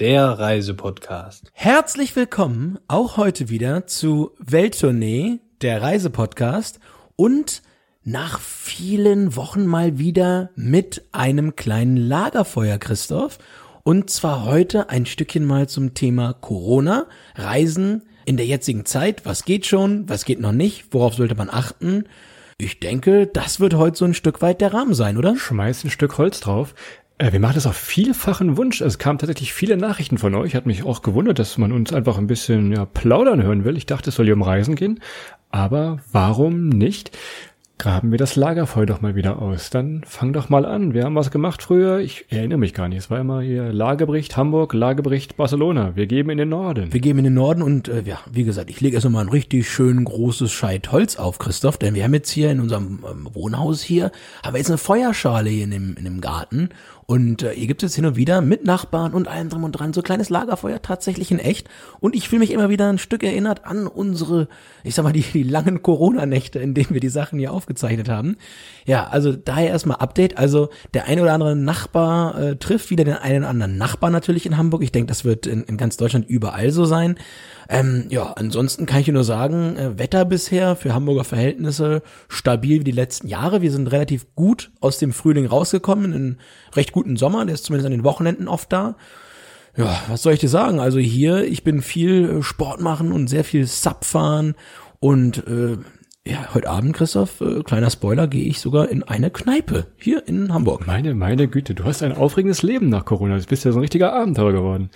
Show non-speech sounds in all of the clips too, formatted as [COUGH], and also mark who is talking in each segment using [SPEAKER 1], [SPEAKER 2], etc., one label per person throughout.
[SPEAKER 1] der Reisepodcast.
[SPEAKER 2] Herzlich willkommen auch heute wieder zu Welttournee, der Reisepodcast und nach vielen Wochen mal wieder mit einem kleinen Lagerfeuer, Christoph. Und zwar heute ein Stückchen mal zum Thema Corona, Reisen in der jetzigen Zeit. Was geht schon, was geht noch nicht, worauf sollte man achten? Ich denke, das wird heute so ein Stück weit der Rahmen sein, oder?
[SPEAKER 3] Schmeiß ein Stück Holz drauf. Äh, wir machen das auf vielfachen Wunsch. Es kamen tatsächlich viele Nachrichten von euch. Hat mich auch gewundert, dass man uns einfach ein bisschen ja, plaudern hören will. Ich dachte, es soll hier um Reisen gehen. Aber warum nicht? Graben wir das Lagerfeuer doch mal wieder aus. Dann fang doch mal an. Wir haben was gemacht früher. Ich erinnere mich gar nicht. Es war immer hier Lagebericht Hamburg, Lagebericht Barcelona. Wir geben in den Norden.
[SPEAKER 2] Wir gehen in den Norden und äh, ja, wie gesagt, ich lege erst mal ein richtig schön großes Scheit Holz auf, Christoph, denn wir haben jetzt hier in unserem ähm, Wohnhaus hier, haben wir jetzt eine Feuerschale hier in dem, in dem Garten und äh, hier gibt es hin und wieder mit Nachbarn und allem drum und dran so kleines Lagerfeuer tatsächlich in echt. Und ich fühle mich immer wieder ein Stück erinnert an unsere, ich sag mal, die, die langen Corona-Nächte, in denen wir die Sachen hier aufgezeichnet haben. Ja, also daher erstmal Update. Also der eine oder andere Nachbar äh, trifft wieder den einen oder anderen Nachbar natürlich in Hamburg. Ich denke, das wird in, in ganz Deutschland überall so sein. Ähm, ja, ansonsten kann ich nur sagen, äh, Wetter bisher für Hamburger Verhältnisse stabil wie die letzten Jahre. Wir sind relativ gut aus dem Frühling rausgekommen, in recht guten Sommer, der ist zumindest an den Wochenenden oft da. Ja, was soll ich dir sagen? Also hier, ich bin viel äh, Sport machen und sehr viel Sub fahren und äh, ja, heute Abend, Christoph, äh, kleiner Spoiler, gehe ich sogar in eine Kneipe hier in Hamburg.
[SPEAKER 3] Meine, meine Güte, du hast ein aufregendes Leben nach Corona. Du bist ja so ein richtiger Abenteurer geworden.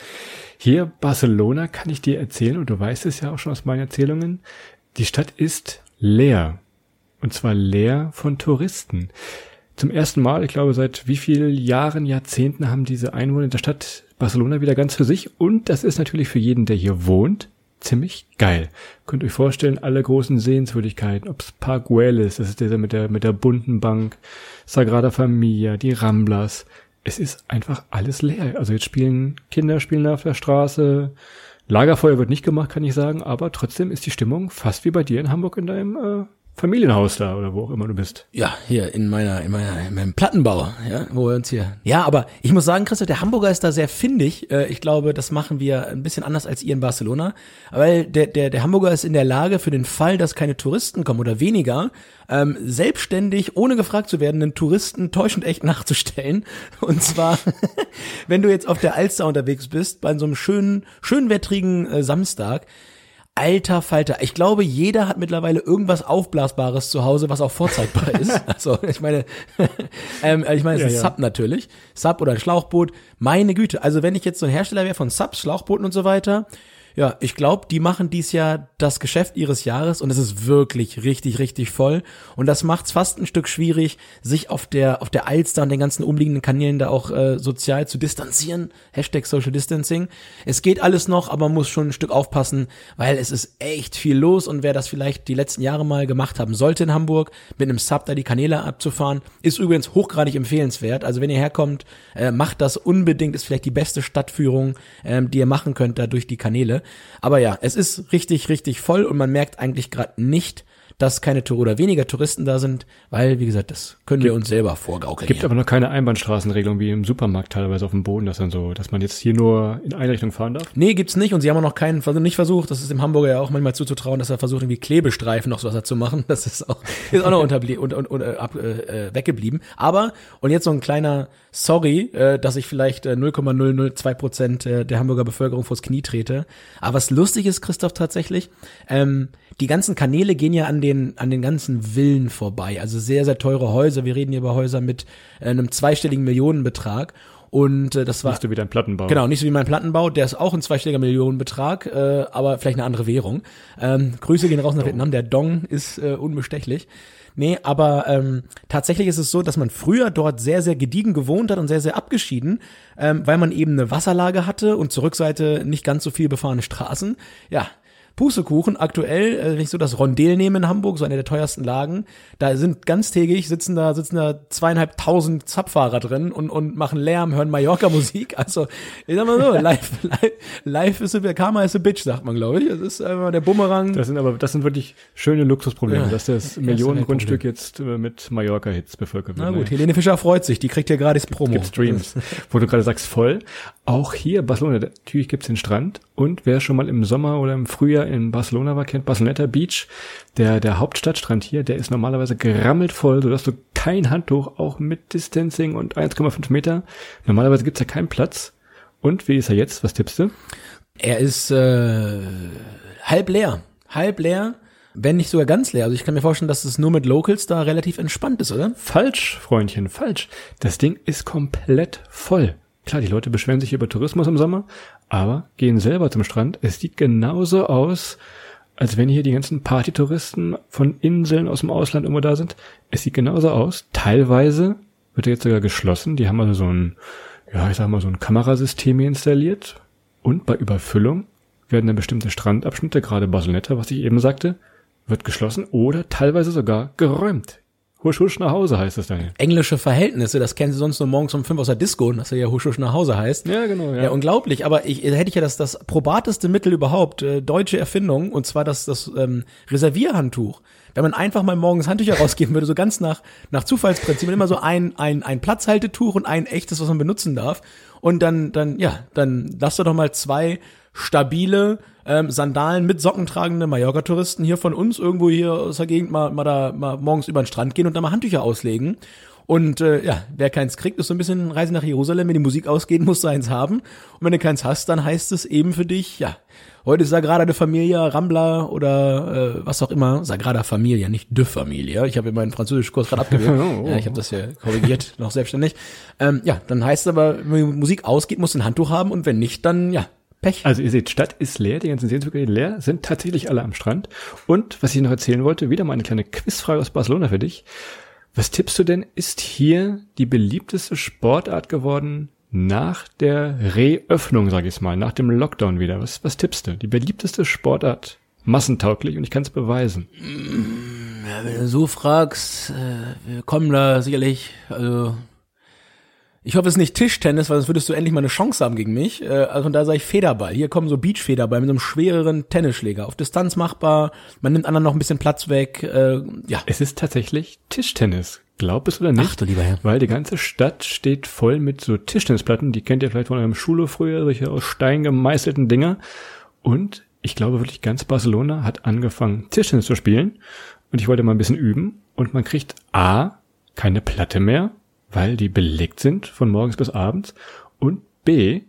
[SPEAKER 3] Hier, Barcelona, kann ich dir erzählen, und du weißt es ja auch schon aus meinen Erzählungen, die Stadt ist leer. Und zwar leer von Touristen. Zum ersten Mal, ich glaube, seit wie vielen Jahren, Jahrzehnten haben diese Einwohner der Stadt Barcelona wieder ganz für sich. Und das ist natürlich für jeden, der hier wohnt, ziemlich geil. Könnt euch vorstellen, alle großen Sehenswürdigkeiten, ob's Park Güeles, das ist dieser mit der, mit der bunten Bank, Sagrada Familia, die Ramblas. Es ist einfach alles leer. Also jetzt spielen Kinder spielen auf der Straße. Lagerfeuer wird nicht gemacht, kann ich sagen, aber trotzdem ist die Stimmung fast wie bei dir in Hamburg in deinem äh, Familienhaus da oder wo auch immer du bist.
[SPEAKER 2] Ja, hier in meiner, in meiner, in meinem Plattenbau, ja, wo wir uns hier. Ja, aber ich muss sagen, Christoph, der Hamburger ist da sehr findig. Äh, Ich glaube, das machen wir ein bisschen anders als ihr in Barcelona. Weil der, der, der Hamburger ist in der Lage, für den Fall, dass keine Touristen kommen oder weniger, ähm, selbstständig, ohne gefragt zu werden, einen Touristen täuschend echt nachzustellen. [LAUGHS] Und zwar, [LAUGHS] wenn du jetzt auf der Alster unterwegs bist, bei so einem schönen, schönwettrigen äh, Samstag, Alter Falter. Ich glaube, jeder hat mittlerweile irgendwas Aufblasbares zu Hause, was auch vorzeigbar ist. [LAUGHS] Also, ich meine, [LAUGHS] ähm, ich meine, es
[SPEAKER 3] Ja,
[SPEAKER 2] ist
[SPEAKER 3] ja.
[SPEAKER 2] Sub natürlich. Sub oder ein Schlauchboot. Meine Güte. Also, wenn ich jetzt so ein Hersteller wäre von Subs, Schlauchbooten und so weiter, ja, ich glaube, die machen dies Jahr das Geschäft ihres Jahres und es ist wirklich richtig, richtig voll. Und das macht es fast ein Stück schwierig, sich auf der, auf der Alster und den ganzen umliegenden Kanälen da auch äh, sozial zu distanzieren. Hashtag Social Distancing. Es geht alles noch, aber man muss schon ein Stück aufpassen, weil es ist echt viel los und wer das vielleicht die letzten Jahre mal gemacht haben sollte in Hamburg, mit einem Sub da die Kanäle abzufahren, ist übrigens hochgradig empfehlenswert. Also wenn ihr herkommt, äh, macht das unbedingt, ist vielleicht die beste Stadtführung, ähm, die ihr machen könnt da durch die Kanäle. Aber ja, es ist richtig, richtig voll und man merkt eigentlich gerade nicht, dass keine Tour oder weniger Touristen da sind, weil, wie gesagt, das können wir uns selber vorgaukeln.
[SPEAKER 3] Gibt
[SPEAKER 2] hier.
[SPEAKER 3] aber noch keine Einbahnstraßenregelung wie im Supermarkt teilweise auf dem Boden, dass dann so, dass man jetzt hier nur in eine Richtung fahren darf.
[SPEAKER 2] Nee, gibt's nicht und sie haben auch noch keinen Versuch, nicht versucht, das ist dem Hamburger ja auch manchmal zuzutrauen, dass er versucht, irgendwie Klebestreifen noch so was zu machen. Das ist auch, [LAUGHS] ist auch noch unterblie und, und, und äh, ab, äh, äh, weggeblieben. Aber, und jetzt so ein kleiner Sorry, äh, dass ich vielleicht äh, 0,002 Prozent äh, der Hamburger Bevölkerung vors Knie trete. Aber was lustig ist, Christoph, tatsächlich, ähm, die ganzen Kanäle gehen ja an den, an den ganzen Villen vorbei. Also sehr, sehr teure Häuser. Wir reden hier über Häuser mit äh, einem zweistelligen Millionenbetrag. Und äh, das war
[SPEAKER 3] Nicht so wie dein Plattenbau.
[SPEAKER 2] Genau, nicht so wie mein Plattenbau, der ist auch ein zweistelliger Millionenbetrag, äh, aber vielleicht eine andere Währung. Ähm, Grüße gehen raus nach Vietnam, der Dong ist äh, unbestechlich. Nee, aber ähm, tatsächlich ist es so, dass man früher dort sehr, sehr gediegen gewohnt hat und sehr, sehr abgeschieden, ähm, weil man eben eine Wasserlage hatte und zur Rückseite nicht ganz so viel befahrene Straßen. Ja, Pustekuchen, aktuell, äh, wenn ich so das Rondel nehme in Hamburg, so eine der teuersten Lagen, da sind ganztägig, sitzen da, sitzen da zweieinhalbtausend Zapfahrer drin und, und machen Lärm, hören Mallorca-Musik. [LAUGHS] Also, ich sag mal so, [LAUGHS] live, live, live ist a, Karma is a bitch, sagt man, glaube ich. Das ist einfach der Bumerang.
[SPEAKER 3] Das sind aber, das sind wirklich schöne Luxusprobleme,
[SPEAKER 2] Ja,
[SPEAKER 3] dass das Millionengrundstück jetzt äh, mit Mallorca-Hits bevölkert wird.
[SPEAKER 2] Na gut,
[SPEAKER 3] Naja.
[SPEAKER 2] Helene Fischer freut sich, die kriegt ja gratis Promo.
[SPEAKER 3] Gibt Streams. [LAUGHS] Wo du gerade sagst, voll. Auch hier Barcelona, natürlich gibt's den Strand. Und wer schon mal im Sommer oder im Frühjahr in Barcelona war, kennt Barceloneta Beach. Der, der Hauptstadtstrand hier, der ist normalerweise gerammelt voll, sodass du kein Handtuch, auch mit Distancing und 1,5 Meter. Normalerweise gibt's ja keinen Platz. Und wie ist er jetzt? Was tippst du?
[SPEAKER 2] Er ist äh, halb leer. Halb leer, wenn nicht sogar ganz leer. Also ich kann mir vorstellen, dass es nur mit Locals da relativ entspannt ist, oder?
[SPEAKER 3] Falsch, Freundchen, falsch. Das Ding ist komplett voll. Klar, die Leute beschweren sich über Tourismus im Sommer, aber gehen selber zum Strand. Es sieht genauso aus, als wenn hier die ganzen Partytouristen von Inseln aus dem Ausland immer da sind. Es sieht genauso aus. Teilweise wird er jetzt sogar geschlossen. Die haben also so ein, ja, ich sag mal, so ein Kamerasystem hier installiert. Und bei Überfüllung werden dann bestimmte Strandabschnitte, gerade Barceloneta, was ich eben sagte, wird geschlossen oder teilweise sogar geräumt. Husch, husch nach Hause heißt es dann. hier.
[SPEAKER 2] Englische Verhältnisse, das kennen Sie sonst nur morgens um fünf aus der Disco, dass er ja husch husch nach Hause heißt.
[SPEAKER 3] Ja, genau, ja.
[SPEAKER 2] Ja, unglaublich. Aber ich, da hätte ich ja das, das probateste Mittel überhaupt, äh, deutsche Erfindung, und zwar das, das ähm, Reservierhandtuch. Wenn man einfach mal morgens Handtücher [LAUGHS] rausgeben würde, so ganz nach, nach Zufallsprinzip, immer so ein, ein, ein Platzhaltetuch und ein echtes, was man benutzen darf. Und dann, dann, ja, dann lass doch doch mal zwei stabile ähm, Sandalen mit Socken tragende Mallorca-Touristen hier von uns irgendwo hier aus der Gegend mal, mal da mal morgens über den Strand gehen und da mal Handtücher auslegen. Und äh, ja, wer keins kriegt, ist so ein bisschen Reise nach Jerusalem. Wenn die Musik ausgeht, [LAUGHS] musst du eins haben. Und wenn du keins hast, dann heißt es eben für dich, ja, heute ist Sagrada de Familia, Rambla oder äh, was auch immer. Sagrada Familia, nicht de Familia. Ich habe meinen Französischkurs gerade abgewählt. [LAUGHS] ja, ich habe das ja korrigiert, noch selbstständig. Ähm, ja, dann heißt es aber, wenn die Musik ausgeht, musst du ein Handtuch haben und wenn nicht, dann ja, Pech.
[SPEAKER 3] Also ihr seht, Stadt ist leer, die ganzen Sehenswürdigkeiten leer, sind tatsächlich alle am Strand. Und was ich noch erzählen wollte, wieder mal eine kleine Quizfrage aus Barcelona für dich. Was tippst du denn, ist hier die beliebteste Sportart geworden nach der Reöffnung, sag ich mal, nach dem Lockdown wieder? Was, was tippst du? Die beliebteste Sportart, massentauglich und ich kann es beweisen.
[SPEAKER 2] Ja, wenn du so fragst, äh, wir kommen da sicherlich, also ich hoffe, es ist nicht Tischtennis, weil sonst würdest du endlich mal eine Chance haben gegen mich. Äh, also von da sage ich Federball. Hier kommen so Beachfederball mit so einem schwereren Tennisschläger. Auf Distanz machbar, man nimmt anderen noch ein bisschen Platz weg. Äh, ja,
[SPEAKER 3] Es ist tatsächlich Tischtennis. Glaub es oder nicht?
[SPEAKER 2] Ach du lieber Herr.
[SPEAKER 3] Weil die ganze Stadt steht voll mit so Tischtennisplatten. Die kennt ihr vielleicht von eurem Schule früher, solche aus Stein gemeißelten Dinger. Und ich glaube wirklich ganz Barcelona hat angefangen Tischtennis zu spielen. Und ich wollte mal ein bisschen üben. Und man kriegt A, keine Platte mehr, weil die belegt sind von morgens bis abends. Und B,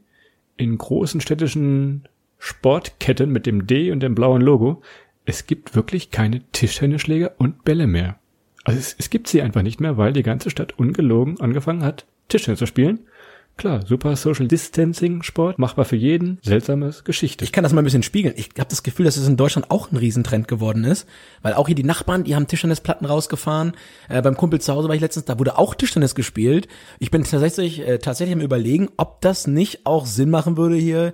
[SPEAKER 3] in großen städtischen Sportketten mit dem D und dem blauen Logo, es gibt wirklich keine Tischtennisschläger und Bälle mehr. Also es, es gibt sie einfach nicht mehr, weil die ganze Stadt ungelogen angefangen hat, Tischtennis zu spielen. Klar, super Social Distancing Sport, machbar für jeden, seltsames Geschichte.
[SPEAKER 2] Ich kann das mal ein bisschen spiegeln. Ich habe das Gefühl, dass es in Deutschland auch ein Riesentrend geworden ist, weil auch hier die Nachbarn, die haben Tischtennisplatten rausgefahren. Äh, beim Kumpel zu Hause war ich letztens, da wurde auch Tischtennis gespielt. Ich bin tatsächlich äh, tatsächlich am überlegen, ob das nicht auch Sinn machen würde hier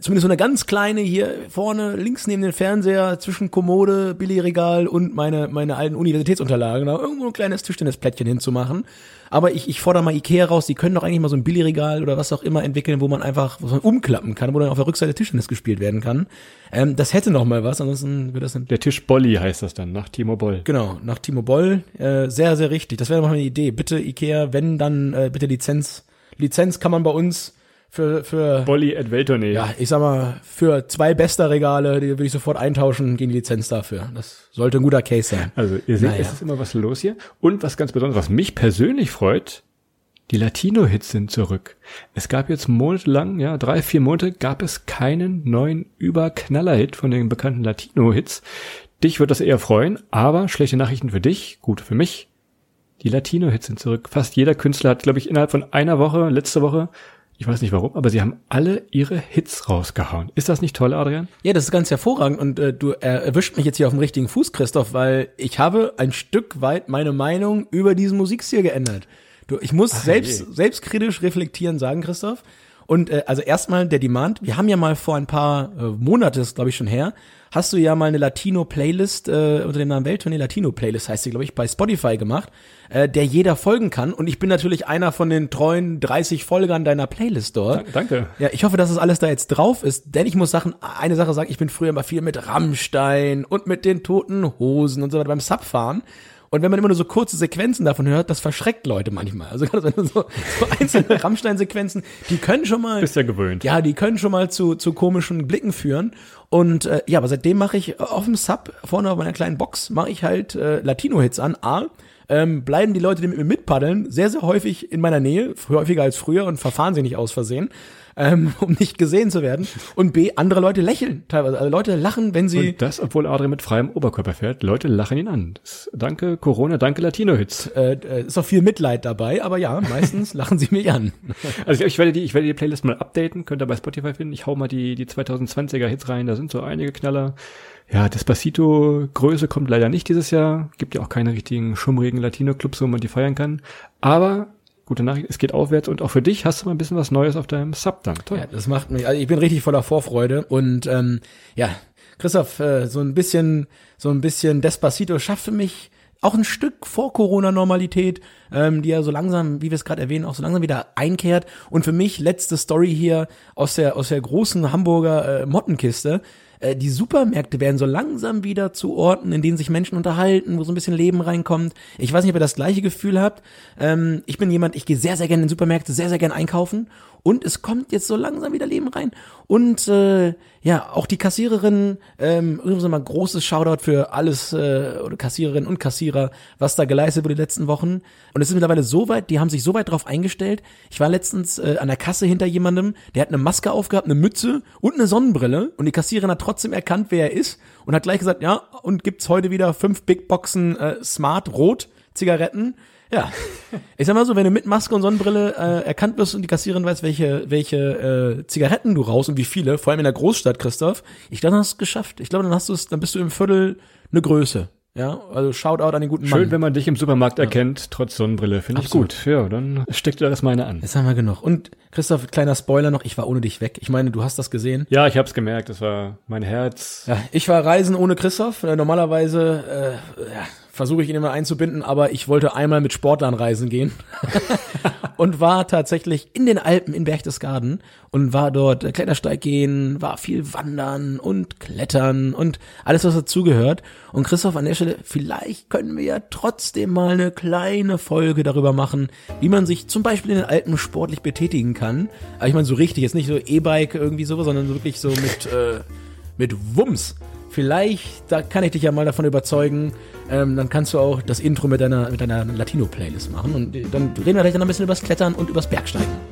[SPEAKER 2] zumindest so eine ganz kleine hier vorne links neben den Fernseher zwischen Kommode, Billigregal und meine meine alten Universitätsunterlagen, da irgendwo ein kleines Tischtennisplättchen hinzumachen. Aber ich, ich fordere mal Ikea raus, die können doch eigentlich mal so ein Billigregal oder was auch immer entwickeln, wo man einfach wo man umklappen kann, wo dann auf der Rückseite Tischtennis gespielt werden kann. Ähm, das hätte noch mal was, ansonsten wird das ein
[SPEAKER 3] Der Tisch Bolli heißt das dann, nach Timo Boll.
[SPEAKER 2] Genau, nach Timo Boll, äh, sehr, sehr richtig. Das wäre mal eine Idee. Bitte, Ikea, wenn, dann äh, bitte Lizenz. Lizenz kann man bei uns für, für
[SPEAKER 3] Bolli at Welttournee.
[SPEAKER 2] ja, ich sag mal, für zwei bester Regale, die würde ich sofort eintauschen gegen die Lizenz dafür. Das sollte ein guter Case sein.
[SPEAKER 3] Also ihr seht,
[SPEAKER 2] Naja.
[SPEAKER 3] es ist immer was los hier. Und was ganz Besonderes, was mich persönlich freut, die Latino-Hits sind zurück. Es gab jetzt monatelang, ja, drei, vier Monate, gab es keinen neuen Überknaller-Hit von den bekannten Latino-Hits. Dich wird das eher freuen, aber schlechte Nachrichten für dich, gute für mich. Die Latino-Hits sind zurück. Fast jeder Künstler hat, glaube ich, innerhalb von einer Woche, letzte Woche, ich weiß nicht warum, aber sie haben alle ihre Hits rausgehauen. Ist das nicht toll, Adrian?
[SPEAKER 2] Ja, das ist ganz hervorragend und äh, du äh, erwischt mich jetzt hier auf dem richtigen Fuß, Christoph, weil ich habe ein Stück weit meine Meinung über diesen Musikstil geändert. Du, ich muss
[SPEAKER 3] Ach,
[SPEAKER 2] selbst
[SPEAKER 3] je.
[SPEAKER 2] selbstkritisch reflektieren sagen, Christoph. Und äh, also erstmal der Demand. Wir haben ja mal vor ein paar äh, Monate, ist glaube ich schon her, hast du ja mal eine Latino-Playlist äh, unter dem Namen Welttournee Latino-Playlist heißt sie, glaube ich, bei Spotify gemacht, äh, der jeder folgen kann. Und ich bin natürlich einer von den treuen 30 Folgern deiner Playlist dort.
[SPEAKER 3] Danke.
[SPEAKER 2] Ja, ich hoffe, dass das alles da jetzt drauf ist, denn ich muss Sachen, eine Sache sagen, ich bin früher immer viel mit Rammstein und mit den toten Hosen und so weiter beim Subfahren. Und wenn man immer nur so kurze Sequenzen davon hört, das verschreckt Leute manchmal. Also gerade so, so einzelne [LAUGHS] Rammstein-Sequenzen, die können schon mal.
[SPEAKER 3] Bist ja gewöhnt.
[SPEAKER 2] Ja, die können schon mal zu, zu komischen Blicken führen. Und äh, ja, aber seitdem mache ich äh, auf dem Sub, vorne auf meiner kleinen Box, mache ich halt äh, Latino-Hits an. A, ähm, bleiben die Leute, die mit mir mitpaddeln, sehr, sehr häufig in meiner Nähe, häufiger als früher und verfahren sie nicht aus Versehen, ähm, [LAUGHS] um nicht gesehen zu werden. Und B, andere Leute lächeln teilweise. Also Leute lachen, wenn sie.
[SPEAKER 3] Und das, obwohl Adrian mit freiem Oberkörper fährt. Leute lachen ihn an. Das, danke Corona, danke Latino-Hits.
[SPEAKER 2] Äh, äh, ist auch viel Mitleid dabei, aber ja, meistens [LAUGHS] lachen sie mich an.
[SPEAKER 3] Also ich, ich werde die, ich werde die Playlist mal updaten. Könnt ihr bei Spotify finden. Ich hau mal die, die 2020er Hits rein. Da sind so einige Knaller. Ja, Despacito Größe kommt leider nicht dieses Jahr. Gibt ja auch keine richtigen schummrigen Latino-Clubs, wo man die feiern kann. Aber gute Nachricht, es geht aufwärts und auch für dich hast du mal ein bisschen was Neues auf deinem Sub dann. Toll.
[SPEAKER 2] Ja, das macht mich, also ich bin richtig voller Vorfreude und ähm, ja, Christoph, äh, so ein bisschen, so ein bisschen Despacito schafft für mich auch ein Stück vor Corona-Normalität, ähm, die ja so langsam, wie wir es gerade erwähnen, auch so langsam wieder einkehrt. Und für mich letzte Story hier aus der aus der großen Hamburger äh, Mottenkiste. Äh, die Supermärkte werden so langsam wieder zu Orten, in denen sich Menschen unterhalten, wo so ein bisschen Leben reinkommt. Ich weiß nicht, ob ihr das gleiche Gefühl habt. Ähm, ich bin jemand, ich gehe sehr, sehr gerne in Supermärkte, sehr, sehr gerne einkaufen. Und es kommt jetzt so langsam wieder Leben rein. Und äh, ja, auch die Kassiererin, ähm, übrigens mal großes Shoutout für alles, äh, oder Kassiererinnen und Kassierer, was da geleistet wurde die letzten Wochen. Und es ist mittlerweile so weit, die haben sich so weit drauf eingestellt. Ich war letztens äh, an der Kasse hinter jemandem, der hat eine Maske aufgehabt, eine Mütze und eine Sonnenbrille. Und die Kassiererin hat trotzdem erkannt, wer er ist. Und hat gleich gesagt, ja, und gibt's heute wieder fünf Big Boxen äh, Smart Rot Zigaretten. Ja, ich sag mal so, wenn du mit Maske und Sonnenbrille äh, erkannt wirst und die Kassiererin weiß, welche, welche äh, Zigaretten du raus und wie viele, vor allem in der Großstadt, Christoph, ich glaube, dann hast du es geschafft. Ich glaube, dann hast du es, dann bist du im Viertel eine Größe. Ja, also Shoutout an den guten
[SPEAKER 3] Schön,
[SPEAKER 2] Mann.
[SPEAKER 3] wenn man dich im Supermarkt erkennt, trotz Sonnenbrille. Finde ich gut. Ja, dann steckt dir das meine an.
[SPEAKER 2] Jetzt haben wir genug. Und Christoph, kleiner Spoiler noch, ich war ohne dich weg. Ich meine, du hast das gesehen.
[SPEAKER 3] Ja, ich hab's gemerkt. Das war mein Herz.
[SPEAKER 2] Ja, ich war reisen ohne Christoph. Äh, Normalerweise äh, ja, versuche ich ihn immer einzubinden, aber ich wollte einmal mit Sportlern reisen gehen [LAUGHS] und war tatsächlich in den Alpen in Berchtesgaden und war dort Klettersteig gehen, war viel wandern und klettern und alles, was dazugehört. Und Christoph, an der Stelle, vielleicht können wir ja trotzdem mal eine kleine Folge darüber machen, wie man sich zum Beispiel in den Alpen sportlich betätigen kann. Aber ich meine so richtig, jetzt nicht so E-Bike irgendwie so, sondern so wirklich so mit, äh, mit Wumms. Vielleicht, da kann ich dich ja mal davon überzeugen, ähm, dann kannst du auch das Intro mit deiner, mit deiner Latino-Playlist machen. Und äh, dann reden wir vielleicht dann ein bisschen übers Klettern und übers Bergsteigen.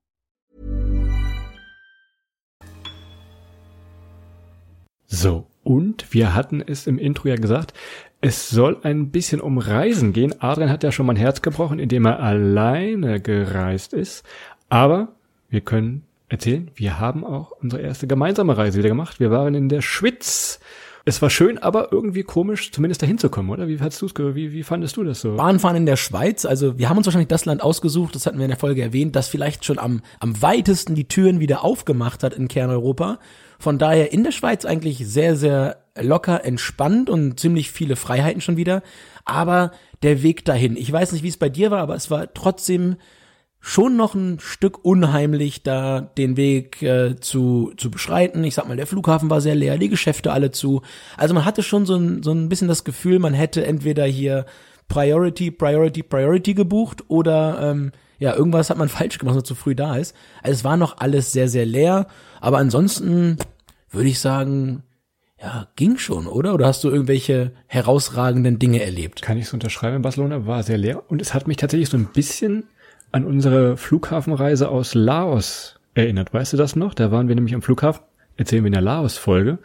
[SPEAKER 3] So, und wir hatten es im Intro ja gesagt, es soll ein bisschen um Reisen gehen. Adrian hat ja schon mein Herz gebrochen, indem er alleine gereist ist. Aber wir können erzählen, wir haben auch unsere erste gemeinsame Reise wieder gemacht. Wir waren in der Schwitz. Es war schön, aber irgendwie komisch, zumindest dahin zu kommen, oder? Wie hast du's, wie, wie fandest du das so?
[SPEAKER 2] Bahnfahren in der Schweiz, also wir haben uns wahrscheinlich das Land ausgesucht, das hatten wir in der Folge erwähnt, das vielleicht schon am, am weitesten die Türen wieder aufgemacht hat in Kerneuropa. Von daher in der Schweiz eigentlich sehr, sehr locker, entspannt und ziemlich viele Freiheiten schon wieder. Aber der Weg dahin, ich weiß nicht, wie es bei dir war, aber es war trotzdem schon noch ein Stück unheimlich, da den Weg äh, zu, zu beschreiten. Ich sag mal, der Flughafen war sehr leer, die Geschäfte alle zu. Also man hatte schon so ein, so ein bisschen das Gefühl, man hätte entweder hier Priority, Priority, Priority gebucht oder ähm, ja, irgendwas hat man [LAUGHS] falsch gemacht, was zu früh da ist. Also es war noch alles sehr, sehr leer, aber ansonsten würde ich sagen, ja, ging schon, oder? Oder hast du irgendwelche herausragenden Dinge erlebt?
[SPEAKER 3] Kann ich so unterschreiben, Barcelona war sehr leer und es hat mich tatsächlich so ein bisschen an unsere Flughafenreise aus Laos erinnert. Weißt du das noch? Da waren wir nämlich am Flughafen, erzählen wir in der Laos-Folge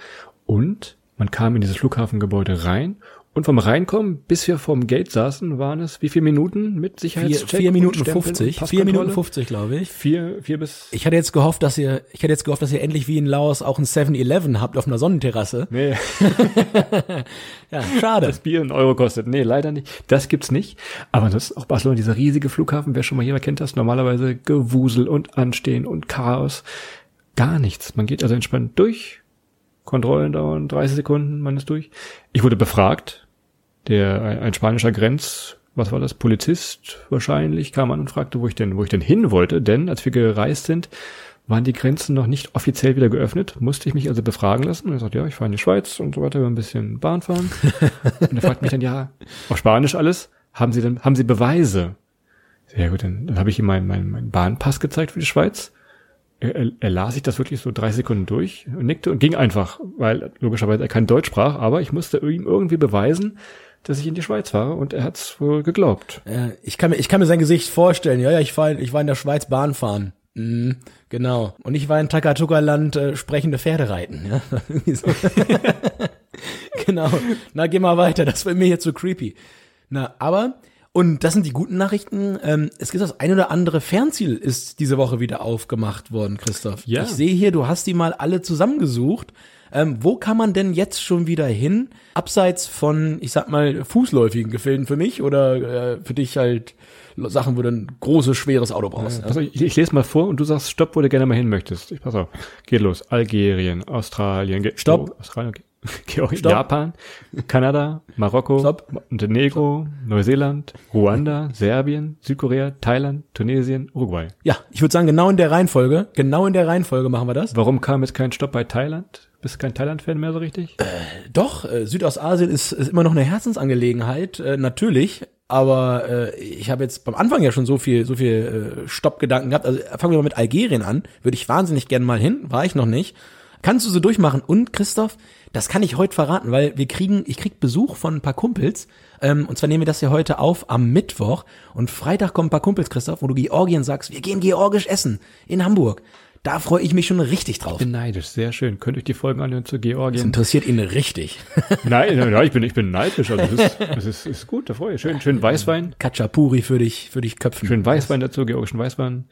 [SPEAKER 3] und man kam in dieses Flughafengebäude rein und vom Reinkommen, bis wir vorm Gate saßen, waren es wie viele Minuten mit Sicherheitscheck?
[SPEAKER 2] Vier, vier Minuten fünfzig. Vier Minuten fünfzig, glaube ich.
[SPEAKER 3] Vier, vier bis.
[SPEAKER 2] Ich hatte jetzt gehofft, dass ihr, ich hätte jetzt gehofft, dass ihr endlich wie in Laos auch ein 7-Eleven habt auf einer Sonnenterrasse.
[SPEAKER 3] Nee. [LAUGHS]
[SPEAKER 2] ja, schade.
[SPEAKER 3] Das Bier einen Euro kostet. Nee, leider nicht. Das gibt's nicht. Aber das ist auch Barcelona, dieser riesige Flughafen, wer schon mal hier kennt das, normalerweise Gewusel und Anstehen und Chaos. Gar nichts. Man geht also entspannt durch. Kontrollen dauern 30 Sekunden, man ist durch. Ich wurde befragt, der ein, ein spanischer Grenz, was war das, Polizist wahrscheinlich, kam an und fragte, wo ich denn, wo ich denn hin wollte, denn als wir gereist sind, waren die Grenzen noch nicht offiziell wieder geöffnet, musste ich mich also befragen lassen. Und er sagt, ja, ich fahre in die Schweiz und so weiter, wir ein bisschen Bahn fahren. [LAUGHS] und er fragt mich dann, ja, auf Spanisch alles, haben Sie denn, haben Sie Beweise? Sehr gut, dann, dann habe ich ihm meinen mein, mein Bahnpass gezeigt für die Schweiz. Er, er, er las sich das wirklich so drei Sekunden durch und nickte und ging einfach, weil logischerweise er kein Deutsch sprach, aber ich musste ihm irgendwie beweisen, dass ich in die Schweiz fahre und er hat's wohl geglaubt.
[SPEAKER 2] Ja, ich kann mir, ich kann mir sein Gesicht vorstellen. Ja, ja, ich war, ich war in der Schweiz Bahn fahren. Mhm, genau. Und ich war in Takatuka-Land äh, sprechende Pferde reiten. Ja? [LAUGHS] so. [LAUGHS] genau. Na, geh mal weiter. Das wird mir hier zu creepy. Na, aber und das sind die guten Nachrichten. Ähm, es gibt das ein oder andere Fernziel ist diese Woche wieder aufgemacht worden, Christoph.
[SPEAKER 3] Ja.
[SPEAKER 2] Ich sehe hier, du hast die mal alle zusammengesucht. Ähm, wo kann man denn jetzt schon wieder hin? Abseits von, ich sag mal, fußläufigen Gefilden für mich oder äh, für dich halt Sachen, wo du ein großes, schweres Auto brauchst.
[SPEAKER 3] Ja, also ich, ich lese mal vor und du sagst Stopp, wo du gerne mal hin möchtest. Ich pass auf. Geht los. Algerien, Australien, Ge
[SPEAKER 2] Stopp.
[SPEAKER 3] Oh, Australien, okay. [LAUGHS] Georgien. Japan, Kanada, Marokko,
[SPEAKER 2] Stopp.
[SPEAKER 3] Montenegro, Neuseeland, Ruanda, Serbien, Südkorea, Thailand, Tunesien, Uruguay.
[SPEAKER 2] Ja, ich würde sagen, genau in der Reihenfolge, genau in der Reihenfolge machen wir das.
[SPEAKER 3] Warum kam jetzt kein Stopp bei Thailand? Bist kein Thailand-Fan mehr so richtig?
[SPEAKER 2] Doch, äh, Südostasien ist, ist immer noch eine Herzensangelegenheit, äh, natürlich. Aber äh, ich habe jetzt beim Anfang ja schon so viel, so viel äh, Stoppgedanken gehabt. Also fangen wir mal mit Algerien an. Würde ich wahnsinnig gern mal hin, war ich noch nicht. Kannst du so durchmachen? Und Christoph, das kann ich heute verraten, weil wir kriegen, ich krieg Besuch von ein paar Kumpels. Ähm, und zwar nehmen wir das ja heute auf am Mittwoch. Und Freitag kommen ein paar Kumpels, Christoph, wo du Georgien sagst, wir gehen georgisch essen in Hamburg. Da freue ich mich schon richtig drauf.
[SPEAKER 3] bin neidisch, sehr schön. Könnt euch die Folgen anhören zu
[SPEAKER 2] Das
[SPEAKER 3] Georgien.
[SPEAKER 2] interessiert ihn richtig. [LAUGHS]
[SPEAKER 3] Nein, nein, nein, ich bin, ich bin neidisch. Also das ist, das ist, ist gut, da freue ich. Schön, schön Weißwein.
[SPEAKER 2] Kachapuri für dich, für dich köpfen.
[SPEAKER 3] Schön Weißwein dazu, georgischen Weißwein.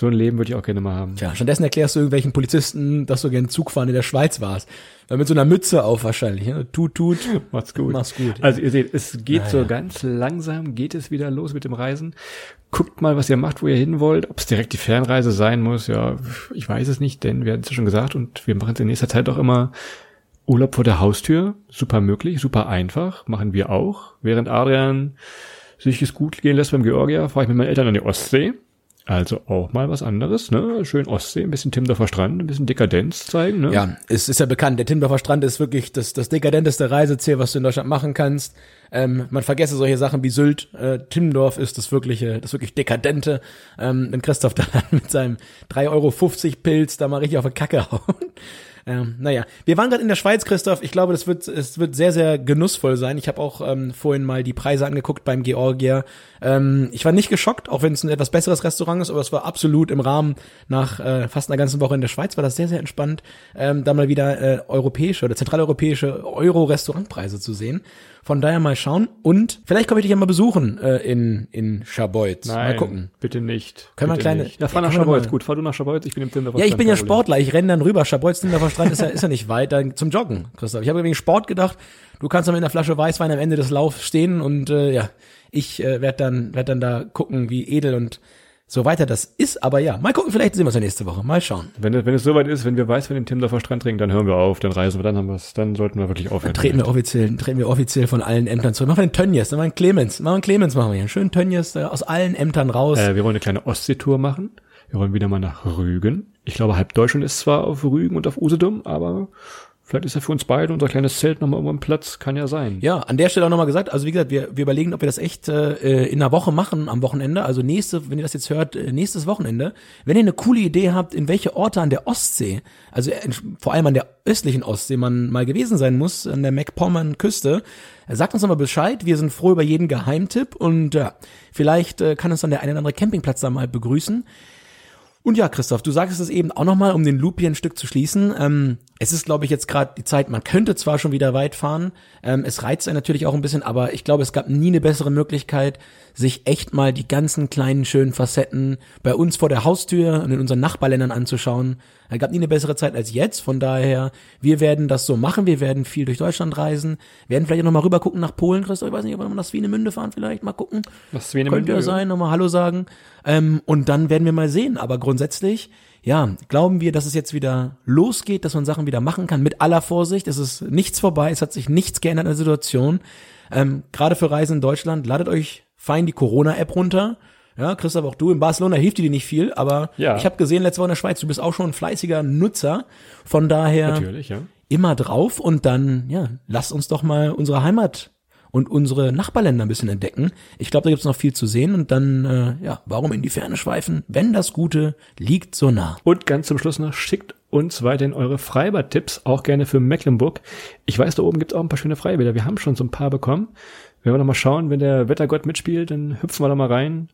[SPEAKER 3] So ein Leben würde ich auch gerne mal haben.
[SPEAKER 2] Tja, stattdessen erklärst du irgendwelchen Polizisten, dass du gern Zugfahren in der Schweiz warst. Weil mit so einer Mütze auf wahrscheinlich. Ne? Tut, tut.
[SPEAKER 3] Macht's gut.
[SPEAKER 2] Mach's gut.
[SPEAKER 3] Also ihr seht, es geht so ganz langsam, geht es wieder los mit dem Reisen. Guckt mal, was ihr macht, wo ihr hin wollt. Ob es direkt die Fernreise sein muss, ja, ich weiß es nicht, denn wir hatten es ja schon gesagt und wir machen es in nächster Zeit auch immer Urlaub vor der Haustür. Super möglich, super einfach, machen wir auch. Während Adrian sich es gut gehen lässt beim Georgia, fahre ich mit meinen Eltern an die Ostsee. Also auch mal was anderes, ne? Schön Ostsee, ein bisschen Timmendorfer Strand, ein bisschen Dekadenz zeigen, ne?
[SPEAKER 2] Ja, es ist ja bekannt, der Timmendorfer Strand ist wirklich das, das dekadenteste Reiseziel, was du in Deutschland machen kannst. Ähm, man vergesse solche Sachen wie Sylt. Äh, Timmendorf ist das wirkliche, das wirklich dekadente. Ähm, wenn Christoph da [LAUGHS] mit seinem 3,50 Euro Pilz da mal richtig auf die Kacke haut. Ähm, naja, wir waren gerade in der Schweiz, Christoph. Ich glaube, das wird, es wird sehr, sehr genussvoll sein. Ich habe auch ähm, vorhin mal die Preise angeguckt beim Georgier. Ähm, ich war nicht geschockt, auch wenn es ein etwas besseres Restaurant ist, aber es war absolut im Rahmen. Nach äh, fast einer ganzen Woche in der Schweiz war das sehr, sehr entspannt, ähm, da mal wieder äh, europäische oder zentraleuropäische Euro-Restaurantpreise zu sehen. Von daher mal schauen. Und vielleicht komme ich dich ja mal besuchen äh, in, in Schabolz.
[SPEAKER 3] Nein,
[SPEAKER 2] mal gucken.
[SPEAKER 3] bitte nicht.
[SPEAKER 2] Können wir
[SPEAKER 3] bitte
[SPEAKER 2] kleine-
[SPEAKER 3] Nicht. Ja, fahr
[SPEAKER 2] Ja,
[SPEAKER 3] nach
[SPEAKER 2] wir mal-
[SPEAKER 3] Gut, fahr du nach Schabolz, ich bin im Tinder
[SPEAKER 2] Ja, ich bin ja Sportler, ich renne dann rüber. Schabolz, Tinderfer Strand ist ja, ist ja nicht weit, dann zum Joggen, Christoph. Ich habe wegen Sport gedacht, du kannst dann mit einer Flasche Weißwein am Ende des Laufs stehen und äh, ja, ich äh, werde dann, werd dann da gucken, wie edel und so weiter das ist. Aber ja, mal gucken, vielleicht sehen wir uns ja nächste Woche. Mal schauen.
[SPEAKER 3] Wenn, es- wenn es soweit ist, wenn wir weiß, wenn den Timdorfer Strand trinken, dann hören wir auf, dann reisen wir, dann haben wir es, dann sollten wir wirklich aufhören.
[SPEAKER 2] Treten wir offiziell, treten wir offiziell von allen Ämtern zurück. Machen wir den Tönnies, dann machen wir einen Clemens, machen wir einen Clemens, machen wir hier. Einen schönen Tönnies äh, aus allen Ämtern raus.
[SPEAKER 3] Äh, wir wollen eine kleine Ostseetour machen. Wir wollen wieder mal nach Rügen. Ich glaube, halb Deutschland ist zwar auf Rügen und auf Usedom, aber vielleicht ist ja für uns beide unser kleines Zelt nochmal irgendwo am Platz. Kann ja sein.
[SPEAKER 2] Ja, an der Stelle auch nochmal gesagt, also wie gesagt, wir, wir überlegen, ob wir das echt äh, in einer Woche machen, am Wochenende. Also nächste, wenn ihr das jetzt hört, äh, nächstes Wochenende. Wenn ihr eine coole Idee habt, in welche Orte an der Ostsee, also äh, vor allem an der östlichen Ostsee man mal gewesen sein muss, an der MacPommern-Küste, äh, sagt uns nochmal Bescheid. Wir sind froh über jeden Geheimtipp und ja, vielleicht äh, kann uns dann der eine oder andere Campingplatz da mal begrüßen. Und ja, Christoph, du sagst es eben auch nochmal, um den Loop hier ein Stück zu schließen. Ähm, es ist, glaube ich, jetzt gerade die Zeit, man könnte zwar schon wieder weit fahren, ähm, es reizt einen natürlich auch ein bisschen, aber ich glaube, es gab nie eine bessere Möglichkeit, sich echt mal die ganzen kleinen, schönen Facetten bei uns vor der Haustür und in unseren Nachbarländern anzuschauen. Es gab nie eine bessere Zeit als jetzt, von daher, wir werden das so machen, wir werden viel durch Deutschland reisen, werden vielleicht auch nochmal rüber gucken nach Polen, Christoph, ich weiß nicht, ob wir noch nach Swinemünde fahren vielleicht, mal gucken.
[SPEAKER 3] Was Swinemünde,
[SPEAKER 2] Könnte ja sein, nochmal Hallo sagen. Ähm, und dann werden wir mal sehen. Aber grundsätzlich, ja, glauben wir, dass es jetzt wieder losgeht, dass man Sachen wieder machen kann mit aller Vorsicht. Es ist nichts vorbei, es hat sich nichts geändert an der Situation. Ähm, Gerade für Reisen in Deutschland, ladet euch fein die Corona-App runter. Ja, Christoph, auch du in Barcelona hilft dir nicht viel, aber
[SPEAKER 3] Ja.
[SPEAKER 2] ich habe gesehen letzte Woche in der Schweiz, du bist auch schon ein fleißiger Nutzer. Von daher
[SPEAKER 3] Natürlich, ja.
[SPEAKER 2] immer drauf und dann, ja, lasst uns doch mal unsere Heimat und unsere Nachbarländer ein bisschen entdecken. Ich glaube, da gibt's noch viel zu sehen und dann, äh, ja, warum in die Ferne schweifen, wenn das Gute liegt so nah.
[SPEAKER 3] Und ganz zum Schluss noch, schickt uns weiterhin eure Freibad-Tipps, auch gerne für Mecklenburg. Ich weiß, da oben gibt's auch ein paar schöne Freibäder. Wir haben schon so ein paar bekommen. Wenn wir noch mal schauen, wenn der Wettergott mitspielt, dann hüpfen wir da mal rein.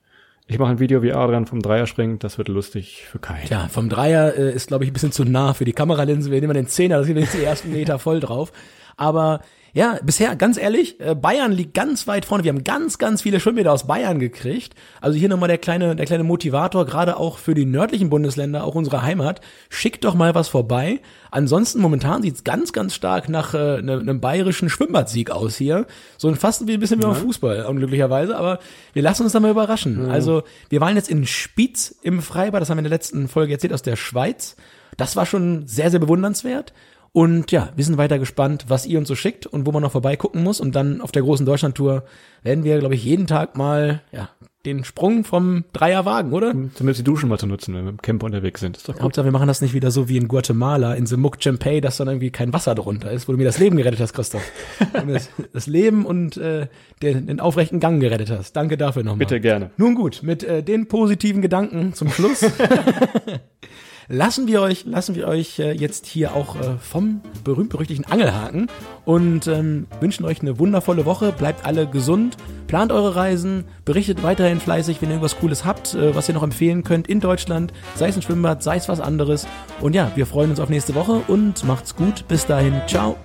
[SPEAKER 3] Ich mache ein Video, wie Adrian vom Dreier springt. Das wird lustig für keinen.
[SPEAKER 2] Ja, vom Dreier äh, ist, glaube ich, ein bisschen zu nah für die Kameralinse. Wir nehmen den Zehner, das sind jetzt die ersten Meter voll drauf. Aber ja, bisher, ganz ehrlich, äh, Bayern liegt ganz weit vorne. Wir haben ganz, ganz viele Schwimmbäder aus Bayern gekriegt. Also hier nochmal der kleine, der kleine Motivator, gerade auch für die nördlichen Bundesländer, auch unsere Heimat. Schickt doch mal was vorbei. Ansonsten momentan sieht's ganz, ganz stark nach äh, ne- einem bayerischen Schwimmbadsieg aus hier. So ein fast wie ein bisschen wie beim Fußball, unglücklicherweise. Aber wir lassen uns da mal überraschen. Also wir waren jetzt in Spitz im Freibad, das haben wir in der letzten Folge erzählt, aus der Schweiz. Das war schon sehr, sehr bewundernswert. Und ja, wir sind weiter gespannt, was ihr uns so schickt und wo man noch vorbeigucken muss. Und dann auf der großen Deutschlandtour werden wir, glaube ich, jeden Tag mal ja, den Sprung vom Dreier wagen, oder?
[SPEAKER 3] Zumindest die Duschen mal zu nutzen, wenn wir im Camper unterwegs sind. Ist doch gut.
[SPEAKER 2] Hauptsache, wir machen das nicht wieder so wie in Guatemala, in Semuc Champey, dass dann irgendwie kein Wasser drunter ist, wo du mir das Leben gerettet hast, Christoph. [LAUGHS] Das, das Leben und äh, den, den aufrechten Gang gerettet hast. Danke dafür nochmal.
[SPEAKER 3] Bitte gerne.
[SPEAKER 2] Nun gut, mit äh, den positiven Gedanken zum Schluss [LAUGHS] lassen wir euch, lassen wir euch äh, jetzt hier auch äh, vom berühmt-berüchtigten Angelhaken und ähm, wünschen euch eine wundervolle Woche. Bleibt alle gesund, plant eure Reisen, berichtet weiterhin fleißig, wenn ihr irgendwas Cooles habt, äh, was ihr noch empfehlen könnt in Deutschland, sei es ein Schwimmbad, sei es was anderes. Und ja, wir freuen uns auf nächste Woche und macht's gut. Bis dahin, ciao.